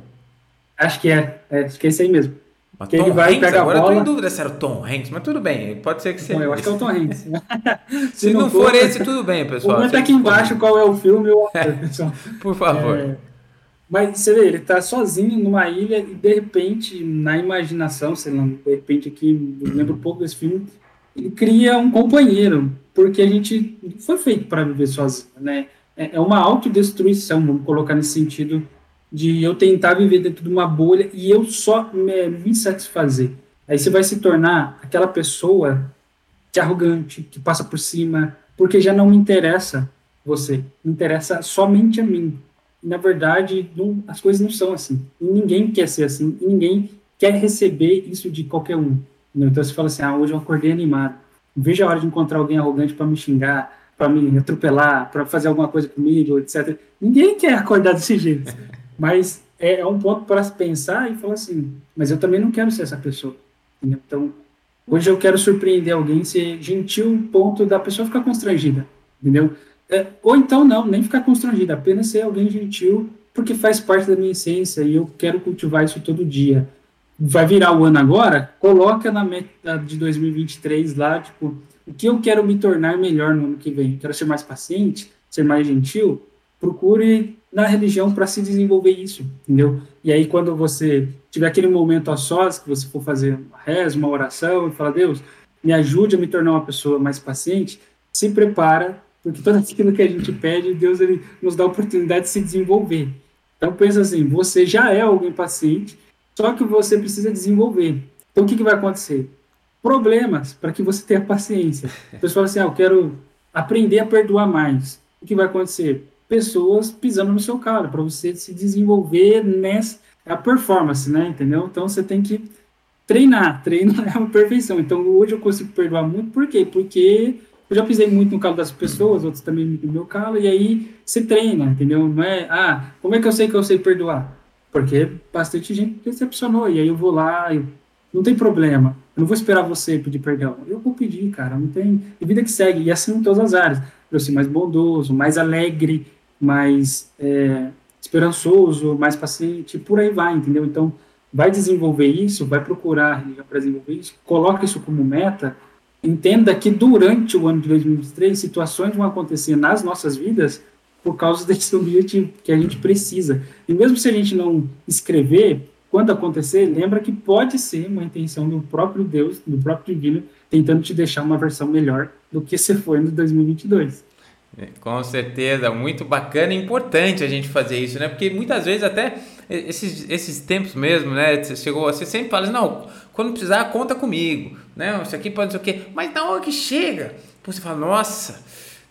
Acho que é, é acho que é esse aí mesmo. Mas que Tom ele vai Hanks, pegar agora a bola. eu tô em dúvida se era o Tom Hanks, mas tudo bem, pode ser que seja. eu acho que é o Tom Hanks. se, se, não, for, for esse, tudo bem, pessoal. Comenta aqui embaixo qual é o filme ou pessoal. Por favor. Mas você vê, ele tá sozinho numa ilha e de repente, na imaginação, sei lá, de repente aqui, eu lembro pouco desse filme, ele cria um companheiro, porque a gente foi feito para viver sozinho, né? É, é uma autodestruição, vamos colocar nesse sentido de eu tentar viver dentro de uma bolha e eu só me, me satisfazer. Aí você vai se tornar aquela pessoa que é arrogante, que passa por cima, porque já não me interessa você, me interessa somente a mim. Na verdade, não, as coisas não são assim. E ninguém quer ser assim, e ninguém quer receber isso de qualquer um. Então você fala assim, ah, hoje eu acordei animado. vejo a hora de encontrar alguém arrogante para me xingar, para me atropelar, para fazer alguma coisa comigo, etc. Ninguém quer acordar desse jeito. Mas é, é um ponto para pensar e falar assim, mas eu também não quero ser essa pessoa. Entendeu? Então, hoje eu quero surpreender alguém, ser gentil, ponto da pessoa ficar constrangida, entendeu? É, ou então não, nem ficar constrangida, apenas ser alguém gentil, porque faz parte da minha essência e eu quero cultivar isso todo dia. Vai virar o ano agora? Coloca na meta de 2023 lá, tipo, o que eu quero me tornar melhor no ano que vem? Quero ser mais paciente, ser mais gentil? Procure na religião para se desenvolver isso, entendeu? E aí, quando você tiver aquele momento a sós, que você for fazer uma reza, uma oração, e falar, Deus, me ajude a me tornar uma pessoa mais paciente, se prepara, porque tudo aquilo que a gente pede, Deus ele nos dá a oportunidade de se desenvolver. Então, pensa assim, você já é alguém paciente, só que você precisa desenvolver. Então, o que, que vai acontecer? problemas para que você tenha paciência. Pessoa fala assim, ah, eu quero aprender a perdoar mais. O que vai acontecer? Pessoas pisando no seu calo, para você se desenvolver nessa performance, né? Entendeu? Então você tem que treinar, treino é uma perfeição. Então hoje eu consigo perdoar muito, por quê? Porque eu já pisei muito no calo das pessoas, outros também no meu calo, e aí você treina, entendeu? Não é, ah, como é que eu sei que eu sei perdoar? Porque bastante gente decepcionou, e aí eu vou lá, eu não tem problema. Eu não vou esperar você pedir perdão. Eu vou pedir, cara. Não tem. E vida que segue. E assim em todas as áreas. Eu ser mais bondoso, mais alegre, mais é, esperançoso, mais paciente, por aí vai, entendeu? Então, vai desenvolver isso, vai procurar para desenvolver isso, coloca isso como meta. Entenda que durante o ano de 2023, situações vão acontecer nas nossas vidas por causa desse objetivo que a gente precisa. E mesmo se a gente não escrever, quando acontecer, lembra que pode ser uma intenção do próprio Deus, do próprio Divino, tentando te deixar uma versão melhor do que você foi no 2022. É, com certeza, muito bacana e importante a gente fazer isso, né? Porque muitas vezes até esses, esses tempos mesmo, né? Você chegou, você sempre fala assim, não, quando precisar, conta comigo, né? Isso aqui pode ser o quê? Mas na hora que chega, você fala, nossa,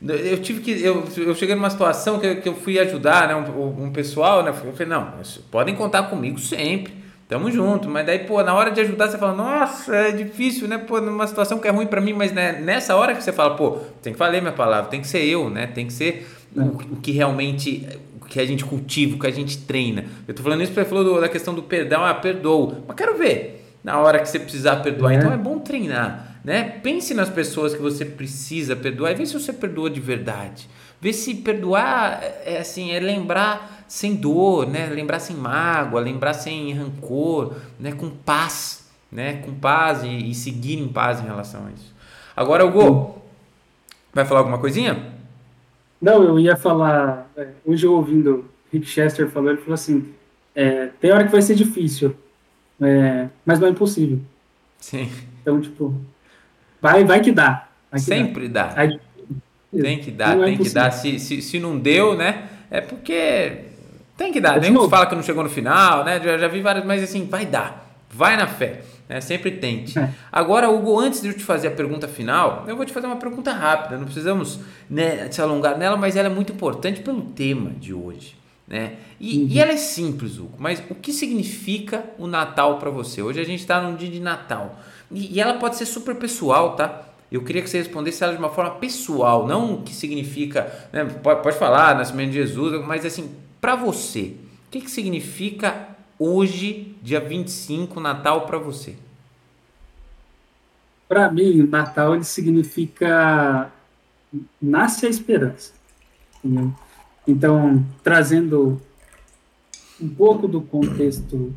eu tive que. Eu, eu cheguei numa situação que, eu, que eu fui ajudar né, um, um pessoal, né? Eu falei, não, podem contar comigo sempre. Tamo junto, mas daí, pô, na hora de ajudar, você fala, nossa, é difícil, né? Pô, numa situação que é ruim para mim, mas né, nessa hora que você fala, pô, tem que falar minha palavra, tem que ser eu, né? Tem que ser o, o que realmente que a gente cultiva, que a gente treina. Eu tô falando isso porque falou da questão do perdão, ah, perdoo. Mas quero ver na hora que você precisar perdoar. É. Então é bom treinar né? Pense nas pessoas que você precisa perdoar e vê se você perdoa de verdade. Vê se perdoar é assim, é lembrar sem dor, né? Lembrar sem mágoa, lembrar sem rancor, né? Com paz, né? Com paz e, e seguir em paz em relação a isso. Agora, Hugo, vai falar alguma coisinha? Não, eu ia falar. É, hoje eu ouvindo Rick Chester falando, ele falou assim: é, tem hora que vai ser difícil, é, mas não é impossível. Sim. Então, tipo, Vai, vai que dá. Vai que Sempre dá. dá. Tem que dar, é tem que dar. Se, se, se não deu, né? É porque tem que dar. Nem uns fala que não chegou no final, né? Já, já vi várias, mas assim, vai dar. Vai na fé. Né? Sempre tente. Agora, Hugo, antes de eu te fazer a pergunta final, eu vou te fazer uma pergunta rápida. Não precisamos né, se alongar nela, mas ela é muito importante pelo tema de hoje. Né? E, uhum. e ela é simples, Hugo, mas o que significa o Natal para você? Hoje a gente está num dia de Natal. E, e ela pode ser super pessoal, tá? Eu queria que você respondesse ela de uma forma pessoal, não o que significa, né? pode, pode falar, nascimento de Jesus, mas assim, para você, o que, que significa hoje, dia 25, Natal para você? Para mim, o Natal ele significa nasce a esperança. Entendeu? Então, trazendo um pouco do contexto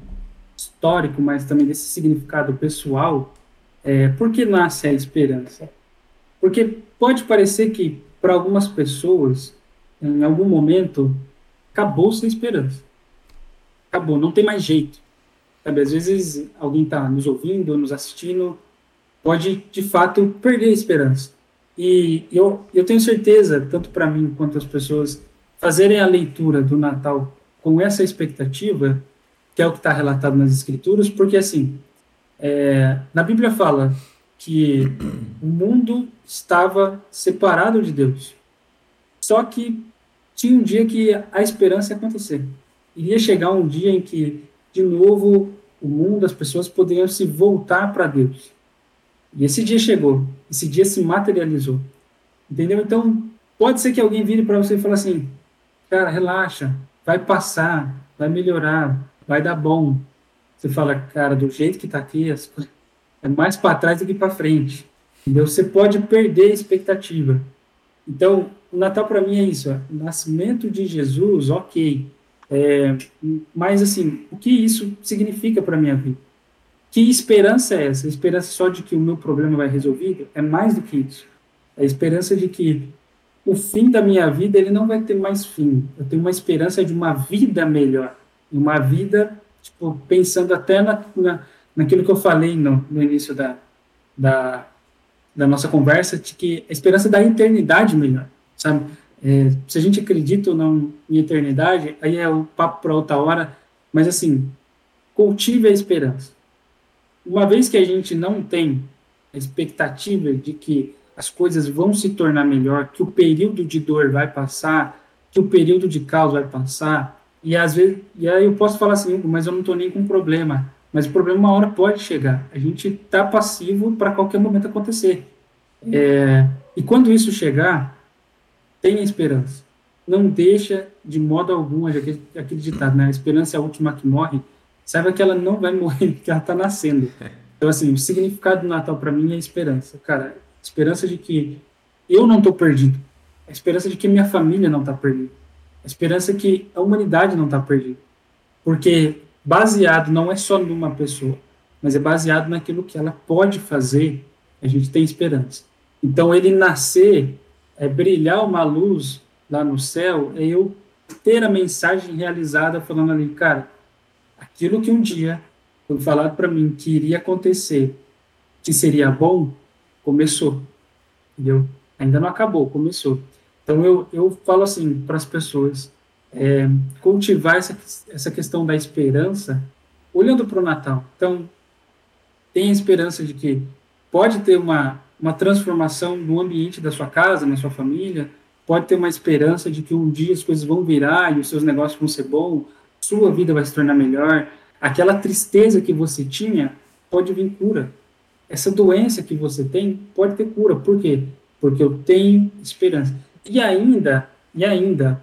histórico, mas também desse significado pessoal, é, por que nasce a esperança? Porque pode parecer que, para algumas pessoas, em algum momento, acabou-se a esperança. Acabou, não tem mais jeito. Sabe, às vezes alguém está nos ouvindo, nos assistindo, pode de fato perder a esperança. E eu, eu tenho certeza, tanto para mim quanto as pessoas, fazerem a leitura do Natal com essa expectativa, que é o que está relatado nas Escrituras, porque assim, é, na Bíblia fala que o mundo estava separado de Deus. Só que tinha um dia que a esperança ia acontecer. Iria chegar um dia em que, de novo, o mundo, as pessoas poderiam se voltar para Deus. E esse dia chegou, esse dia se materializou. Entendeu? Então, pode ser que alguém vire para você e fale assim: cara, relaxa, vai passar, vai melhorar, vai dar bom. Você fala, cara, do jeito que está aqui, é mais para trás do que para frente. Entendeu? Você pode perder a expectativa. Então, o Natal para mim é isso: ó, o nascimento de Jesus, ok. É, mas, assim, o que isso significa para minha vida? Que esperança é essa? A esperança só de que o meu problema vai resolvido? É mais do que isso. É a esperança de que o fim da minha vida ele não vai ter mais fim. Eu tenho uma esperança de uma vida melhor, uma vida tipo pensando até na, na naquilo que eu falei no, no início da, da, da nossa conversa, de que a esperança da eternidade melhor, sabe? É, se a gente acredita ou não em eternidade, aí é o papo para outra hora, mas assim, cultive a esperança. Uma vez que a gente não tem a expectativa de que as coisas vão se tornar melhor, que o período de dor vai passar, que o período de caos vai passar, e às vezes, e aí eu posso falar assim, mas eu não estou nem com problema, mas o problema uma hora pode chegar. A gente está passivo para qualquer momento acontecer. É, e quando isso chegar, tenha esperança. Não deixa de modo algum ditado, né? A esperança é a última que morre. Saiba que ela não vai morrer, que ela está nascendo. Então, assim, o significado do Natal para mim é esperança. Cara, esperança de que eu não estou perdido, a esperança de que minha família não está perdida, a esperança que a humanidade não está perdida, porque baseado não é só numa pessoa, mas é baseado naquilo que ela pode fazer, a gente tem esperança. Então, ele nascer, é brilhar uma luz lá no céu, é eu ter a mensagem realizada falando ali, cara, aquilo que um dia foi falado para mim que iria acontecer, que seria bom, começou, entendeu? Ainda não acabou, começou. Então eu, eu falo assim para as pessoas, é, cultivar essa, essa questão da esperança, olhando para o Natal. Então, tem esperança de que pode ter uma, uma transformação no ambiente da sua casa, na sua família, pode ter uma esperança de que um dia as coisas vão virar e os seus negócios vão ser bons, sua vida vai se tornar melhor, aquela tristeza que você tinha pode vir cura, essa doença que você tem pode ter cura. Por quê? Porque eu tenho esperança. E ainda, e ainda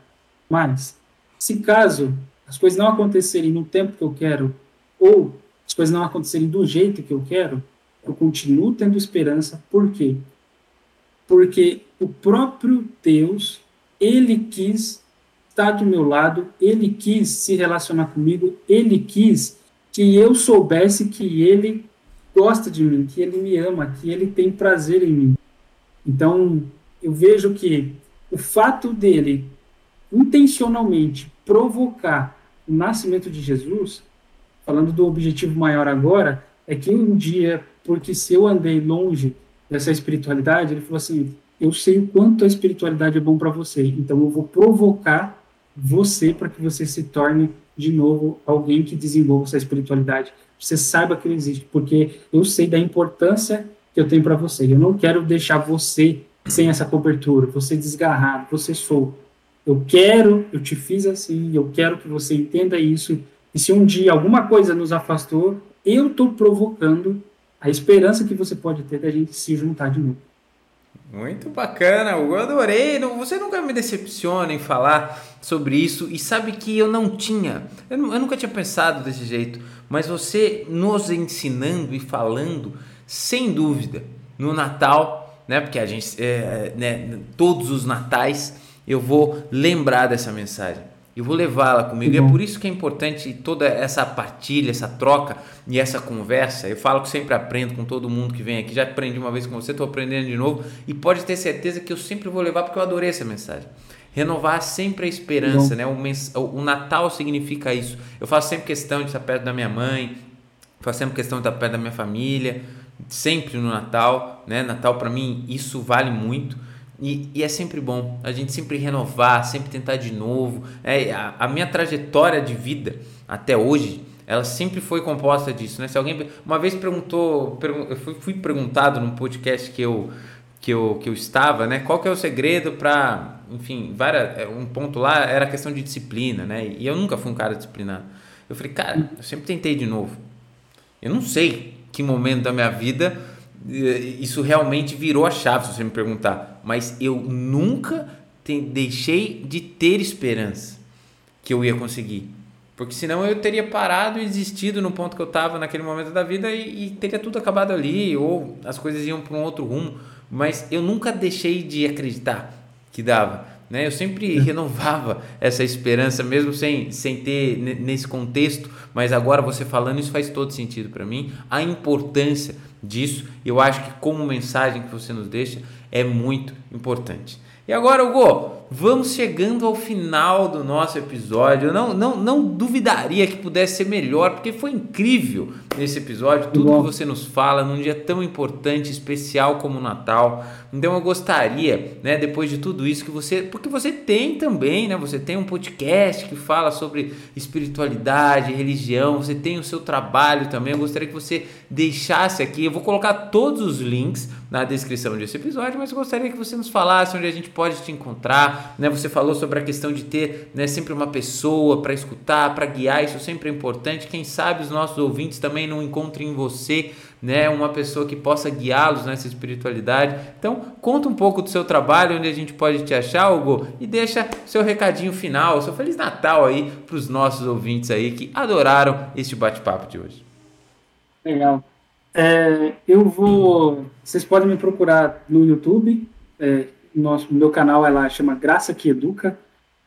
mais, se caso as coisas não acontecerem no tempo que eu quero, ou as coisas não acontecerem do jeito que eu quero, eu continuo tendo esperança. Por quê? Porque o próprio Deus, ele quis estar do meu lado, ele quis se relacionar comigo, ele quis que eu soubesse que ele gosta de mim, que ele me ama, que ele tem prazer em mim. Então, eu vejo que o fato dele intencionalmente provocar o nascimento de Jesus, falando do objetivo maior agora, é que um dia, porque se eu andei longe dessa espiritualidade, ele falou assim: eu sei o quanto a espiritualidade é bom para você, então eu vou provocar você para que você se torne de novo alguém que desenvolva essa espiritualidade você saiba que ele existe, porque eu sei da importância que eu tenho para você. Eu não quero deixar você sem essa cobertura, você desgarrado, você solto. Eu quero, eu te fiz assim, eu quero que você entenda isso. E se um dia alguma coisa nos afastou, eu estou provocando a esperança que você pode ter da gente se juntar de novo. Muito bacana, eu adorei. Você nunca me decepciona em falar sobre isso e sabe que eu não tinha, eu, nunca tinha pensado desse jeito, mas você nos ensinando e falando, sem dúvida, no Natal, né? Porque a gente, é, né, todos os natais eu vou lembrar dessa mensagem. Eu vou levá-la comigo. E é por isso que é importante toda essa partilha, essa troca e essa conversa. Eu falo que sempre aprendo com todo mundo que vem aqui. Já aprendi uma vez com você, estou aprendendo de novo. E pode ter certeza que eu sempre vou levar porque eu adorei essa mensagem. Renovar sempre a esperança, né? O, mens... o Natal significa isso. Eu faço sempre questão de estar perto da minha mãe, faço sempre questão de estar perto da minha família, sempre no Natal, né? Natal para mim isso vale muito. E, e, é sempre bom a gente sempre renovar, sempre tentar de novo. É, a, a, minha trajetória de vida até hoje, ela sempre foi composta disso. Né? Se alguém uma vez perguntou, eu fui, fui perguntado num podcast que eu, que eu, que eu estava, né? Qual que é o segredo para, enfim, várias, é, um ponto lá era a questão de disciplina, né? E eu nunca fui um cara disciplinado. Eu falei, cara, eu sempre tentei de novo. Eu não sei que momento da minha vida isso realmente virou a chave, se você me perguntar. Mas eu nunca te, deixei de ter esperança que eu ia conseguir. Porque senão eu teria parado e desistido no ponto que eu estava naquele momento da vida e, e, teria tudo acabado ali, ou as coisas iam para um outro rumo. Mas eu nunca deixei de acreditar que dava. Né? Eu sempre renovava essa esperança, mesmo sem, sem ter nesse contexto, mas agora você falando, isso faz todo sentido para mim. A importância disso, eu acho que como mensagem que você nos deixa, é muito importante. E agora, Hugo, vamos chegando ao final do nosso episódio. Eu não, não, não duvidaria que pudesse ser melhor, porque foi incrível nesse episódio tudo que você nos fala num dia tão importante, especial como o Natal. Então eu gostaria, né, depois de tudo isso que você, porque você tem também, né, você tem um podcast que fala sobre espiritualidade, religião, você tem o seu trabalho também. Eu gostaria que você deixasse aqui, eu vou colocar todos os links na descrição desse episódio, mas eu gostaria que você nos falasse onde a gente pode te encontrar, né? Você falou sobre a questão de ter, né, sempre uma pessoa para escutar, para guiar, isso sempre é importante. Quem sabe os nossos ouvintes também não encontrem em você né, uma pessoa que possa guiá-los nessa espiritualidade. Então, conta um pouco do seu trabalho, onde a gente pode te achar, Hugo, e deixa seu recadinho final, seu Feliz Natal aí para os nossos ouvintes aí que adoraram este bate-papo de hoje. Legal. É, eu vou. Vocês podem me procurar no YouTube. É, nosso, meu canal ela chama Graça que Educa,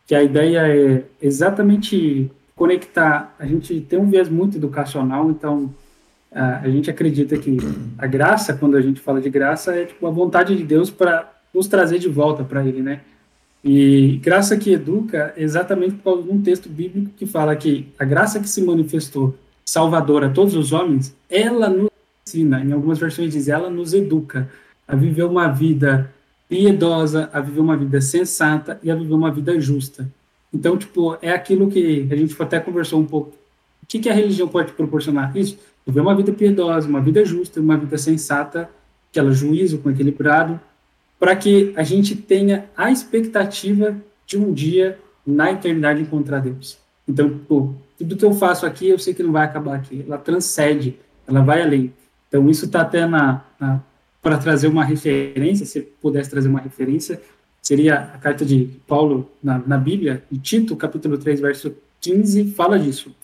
que a ideia é exatamente conectar. A gente tem um viés muito educacional, então a gente acredita que a graça, quando a gente fala de graça, é tipo a vontade de Deus para nos trazer de volta para Ele, né? E graça que educa exatamente por causa de um texto bíblico que fala que a graça que se manifestou salvadora a todos os homens, ela nos ensina, em algumas versões diz, ela nos educa a viver uma vida piedosa, a viver uma vida sensata e a viver uma vida justa. Então, tipo, é aquilo que a gente até conversou um pouco. O que, que a religião pode proporcionar? Isso viver uma vida piedosa, uma vida justa, uma vida sensata, aquela juízo com equilibrado, para que a gente tenha a expectativa de um dia na eternidade encontrar Deus. Então, pô, tudo que eu faço aqui, eu sei que não vai acabar aqui. Ela transcende, ela vai além. Então, isso está até na, na para trazer uma referência, se pudesse trazer uma referência, seria a carta de Paulo na, na Bíblia, em Tito, capítulo 3, verso 15, fala disso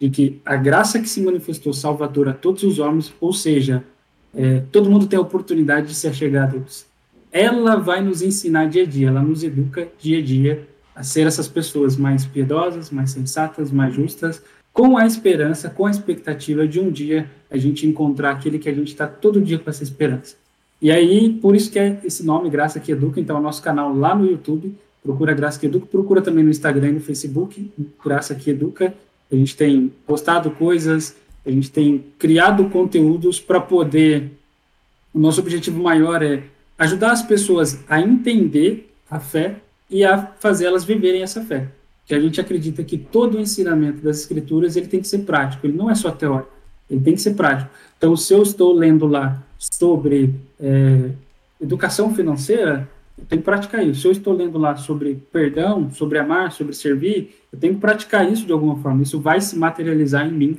de que a graça que se manifestou salvadora a todos os homens, ou seja, é, todo mundo tem a oportunidade de se achegar a Deus. Ela vai nos ensinar dia a dia, ela nos educa dia a dia a ser essas pessoas mais piedosas, mais sensatas, mais justas, com a esperança, com a expectativa de um dia a gente encontrar aquele que a gente está todo dia com essa esperança. E aí, por isso que é esse nome, Graça que Educa, então, é o nosso canal lá no YouTube, procura Graça que Educa, procura também no Instagram e no Facebook, Graça que Educa, a gente tem postado coisas, a gente tem criado conteúdos para poder. O nosso objetivo maior é ajudar as pessoas a entender a fé e a fazê-las viverem essa fé. Que a gente acredita que todo o ensinamento das escrituras ele tem que ser prático, ele não é só teórico, ele tem que ser prático. Então, se eu estou lendo lá sobre é, educação financeira, eu tenho que praticar isso. Se eu estou lendo lá sobre perdão, sobre amar, sobre servir, eu tenho que praticar isso de alguma forma. Isso vai se materializar em mim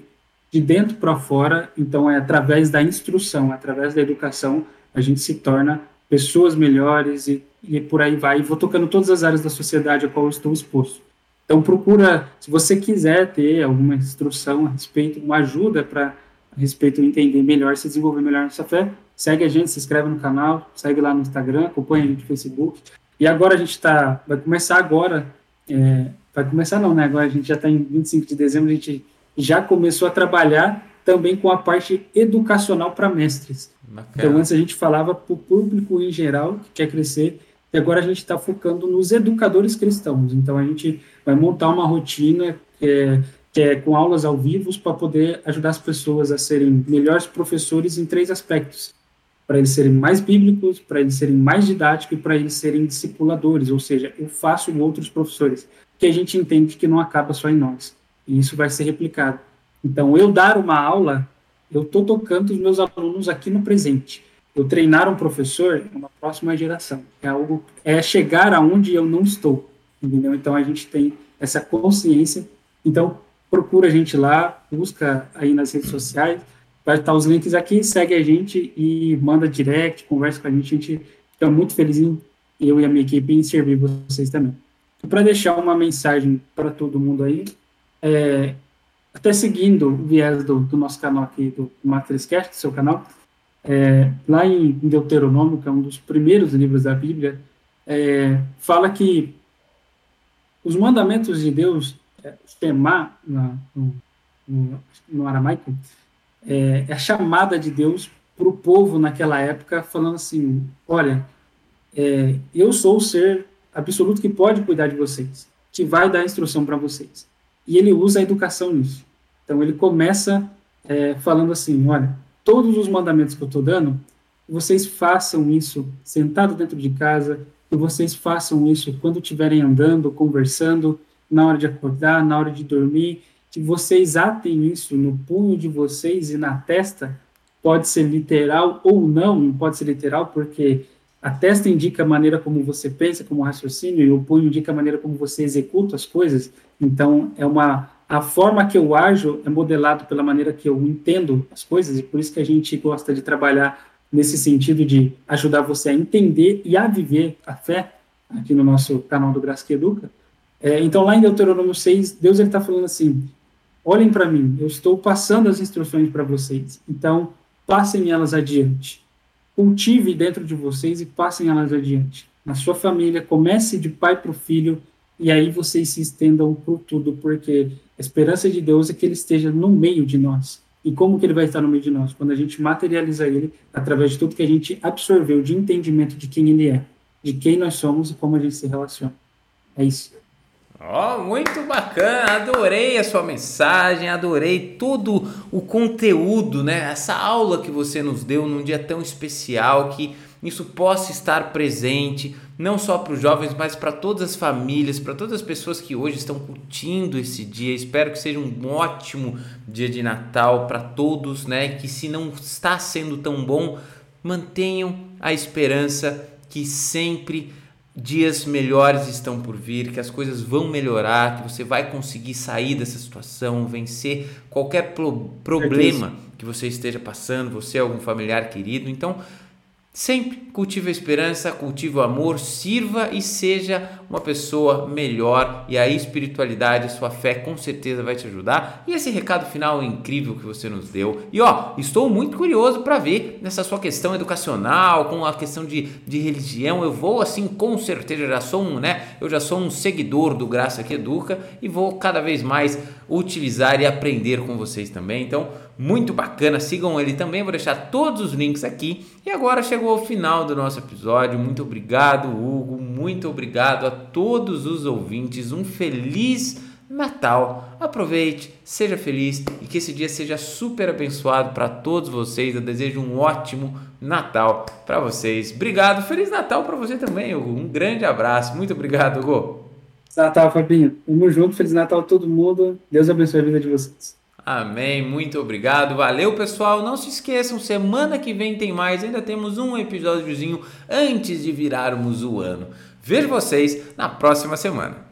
de dentro para fora. Então, é através da instrução, através da educação, a gente se torna pessoas melhores e, e por aí vai. E vou tocando todas as áreas da sociedade a qual eu estou exposto. Então, procura, se você quiser ter alguma instrução a respeito, uma ajuda para a respeito de entender melhor, se desenvolver melhor nessa fé, segue a gente, se inscreve no canal, segue lá no Instagram, acompanha a gente no Facebook. E agora a gente está, vai começar agora, é, vai começar não, né? Agora a gente já está em 25 de dezembro, a gente já começou a trabalhar também com a parte educacional para mestres. Bacana. Então antes a gente falava para o público em geral que quer crescer, e agora a gente está focando nos educadores cristãos. Então a gente vai montar uma rotina é, que é com aulas ao vivo para poder ajudar as pessoas a serem melhores professores em três aspectos: para eles serem mais bíblicos, para eles serem mais didáticos e para eles serem discipuladores, ou seja, eu faço em outros professores, que a gente entende que não acaba só em nós. E isso vai ser replicado. Então, eu dar uma aula, eu estou tocando os meus alunos aqui no presente. Eu treinar um professor é uma próxima geração. É algo é chegar aonde eu não estou, entendeu? Então a gente tem essa consciência. Então procura a gente lá, busca aí nas redes sociais. vai estar os links aqui, segue a gente e manda direct, conversa com a gente, a gente fica muito feliz em eu e a minha equipe em servir vocês também. Para deixar uma mensagem para todo mundo aí, é, até seguindo o viés do, do, nosso canal aqui, do Matrizcast, seu canal, é, lá em Deuteronômio, que é um dos primeiros livros da Bíblia, é, fala que os mandamentos de Deus, é, Shema, no, no, no aramaico, é, é, a chamada de Deus para o povo naquela época, falando assim: olha, é, eu sou o ser absoluto que pode cuidar de vocês, que vai dar instrução para vocês. E ele usa a educação nisso. Então ele começa é, falando assim: olha, todos os mandamentos que eu estou dando, vocês façam isso sentado dentro de casa, que vocês façam isso quando estiverem andando, conversando, na hora de acordar, na hora de dormir, que vocês atem isso no punho de vocês e na testa, pode ser literal ou não, não pode ser literal, porque a testa indica a maneira como você pensa, como raciocínio, e o punho indica a maneira como você executa as coisas. Então, é uma a forma que eu ajo é modelado pela maneira que eu entendo as coisas, e por isso que a gente gosta de trabalhar nesse sentido de ajudar você a entender e a viver a fé, aqui no nosso canal do Graça que Educa. É, então, lá em Deuteronômio 6, Deus está falando assim: olhem para mim, eu estou passando as instruções para vocês, então passem elas adiante cultive dentro de vocês e passem elas adiante. Na sua família, comece de pai para o filho e aí vocês se estendam por tudo, porque a esperança de Deus é que ele esteja no meio de nós. E como que ele vai estar no meio de nós? Quando a gente materializa ele através de tudo que a gente absorveu de entendimento de quem ele é, de quem nós somos e como a gente se relaciona. É isso. Ó, oh, muito bacana, adorei a sua mensagem, adorei todo o conteúdo, né? Essa aula que você nos deu num dia tão especial que isso possa estar presente, não só para os jovens, mas para todas as famílias, para todas as pessoas que hoje estão curtindo esse dia. Espero que seja um ótimo dia de Natal para todos, né? Que se não está sendo tão bom, mantenham a esperança que sempre dias melhores estão por vir, que as coisas vão melhorar, que você vai conseguir sair dessa situação, vencer qualquer pro problema que você esteja passando, você é algum familiar querido. Então, Sempre cultive a esperança, cultive o amor, sirva e seja uma pessoa melhor. E a espiritualidade, a sua fé com certeza vai te ajudar. E esse recado final incrível que você nos deu. E ó, estou muito curioso para ver nessa sua questão educacional, com a questão de, de religião. Eu vou assim, com certeza, já sou um, né? Eu já sou um seguidor do Graça que Educa e vou cada vez mais utilizar e aprender com vocês também. Então, muito bacana. Sigam ele também, vou deixar todos os links aqui. E agora chegou ao final do nosso episódio. Muito obrigado, Hugo. Muito obrigado a todos os ouvintes. Um feliz Natal. Aproveite, seja feliz e que esse dia seja super abençoado para todos vocês. Eu desejo um ótimo Natal para vocês. Obrigado. Feliz Natal para você também, Hugo. Um grande abraço. Muito obrigado, Hugo. Feliz Natal, Fabinho. Tamo junto. Feliz Natal a todo mundo. Deus abençoe a vida de vocês. Amém, muito obrigado, valeu pessoal. Não se esqueçam, semana que vem tem mais, ainda temos um episódiozinho antes de virarmos o ano. Vejo vocês na próxima semana.